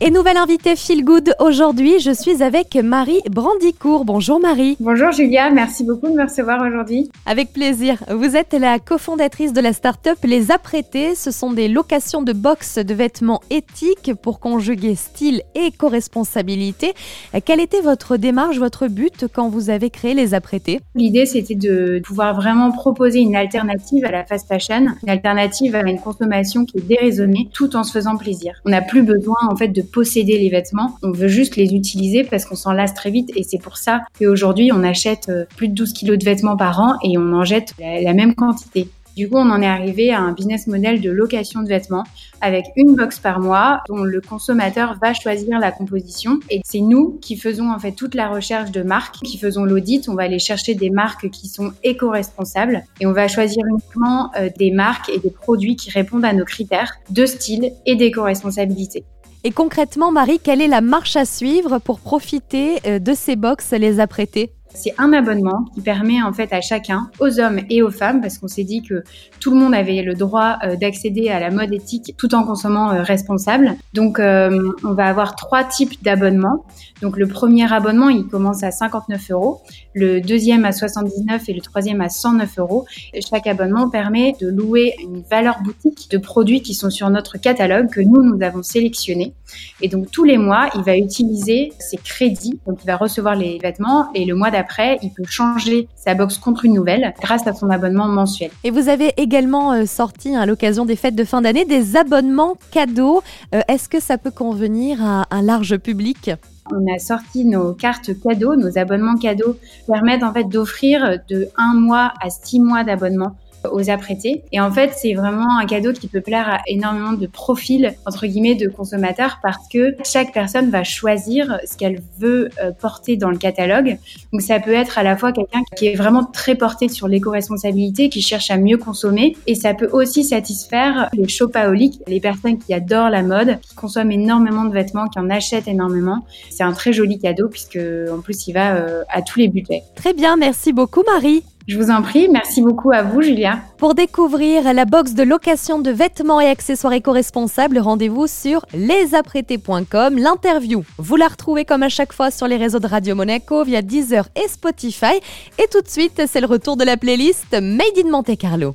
Et nouvelle invitée Feel Good aujourd'hui, je suis avec Marie Brandicourt. Bonjour Marie. Bonjour Julia, merci beaucoup de me recevoir aujourd'hui. Avec plaisir. Vous êtes la cofondatrice de la start-up Les Apprêtés. Ce sont des locations de box de vêtements éthiques pour conjuguer style et co-responsabilité. Quelle était votre démarche, votre but quand vous avez créé Les Apprêtés? L'idée c'était de pouvoir vraiment proposer une alternative à la fast fashion, une alternative à une consommation qui est déraisonnée tout en se faisant plaisir. On n'a plus besoin en fait de posséder les vêtements, on veut juste les utiliser parce qu'on s'en lasse très vite et c'est pour ça qu'aujourd'hui on achète euh, plus de 12 kilos de vêtements par an et on en jette la, même quantité. Du coup, on en est arrivé à un business model de location de vêtements avec une box par mois dont le consommateur va choisir la composition. Et c'est nous qui faisons en fait toute la recherche de marques, qui faisons l'audit. On va aller chercher des marques qui sont éco-responsables et on va choisir uniquement euh, des marques et des produits qui répondent à nos critères de style et d'éco-responsabilité. Et concrètement, Marie, quelle est la marche à suivre pour profiter euh, de ces box les apprêter? C'est un abonnement qui permet en fait à chacun, aux hommes et aux femmes, parce qu'on s'est dit que tout le monde avait le droit euh, d'accéder à la mode éthique tout en consommant euh, responsable. Donc euh, on va avoir trois types d'abonnements. Donc le premier abonnement, il commence à 59 euros, le deuxième à 79 et le troisième à 109 euros. Chaque abonnement permet de louer une valeur boutique de produits qui sont sur notre catalogue que nous, nous avons sélectionné. Et donc tous les mois, il va utiliser ses crédits. Donc il va recevoir les vêtements et le mois d'après, après, il peut changer sa box contre une nouvelle grâce à son abonnement mensuel. Et vous avez également euh, sorti à l'occasion des fêtes de fin d'année des abonnements cadeaux. Euh, est-ce que ça peut convenir à un large public? On a sorti nos cartes cadeaux, nos abonnements cadeaux permettent en fait d'offrir de un mois à six mois d'abonnement aux apprêtés. Et en fait, c'est vraiment un cadeau qui peut plaire à énormément de profils, entre guillemets, de consommateurs parce que chaque personne va choisir ce qu'elle veut euh, porter dans le catalogue. Donc, ça peut être à la fois quelqu'un qui est vraiment très porté sur l'éco-responsabilité, qui cherche à mieux consommer. Et ça peut aussi satisfaire les shopaholics, les personnes qui adorent la mode, qui consomment énormément de vêtements, qui en achètent énormément. C'est un très joli cadeau puisque, en plus, il va euh, à tous les budgets. Très bien. Merci beaucoup, Marie. Je vous en prie, merci beaucoup à vous Julia. Pour découvrir la box de location de vêtements et accessoires éco-responsables, rendez-vous sur lesapprêtés.com. L'interview, vous la retrouvez comme à chaque fois sur les réseaux de Radio Monaco via Deezer et Spotify. Et tout de suite, c'est le retour de la playlist Made in Monte Carlo.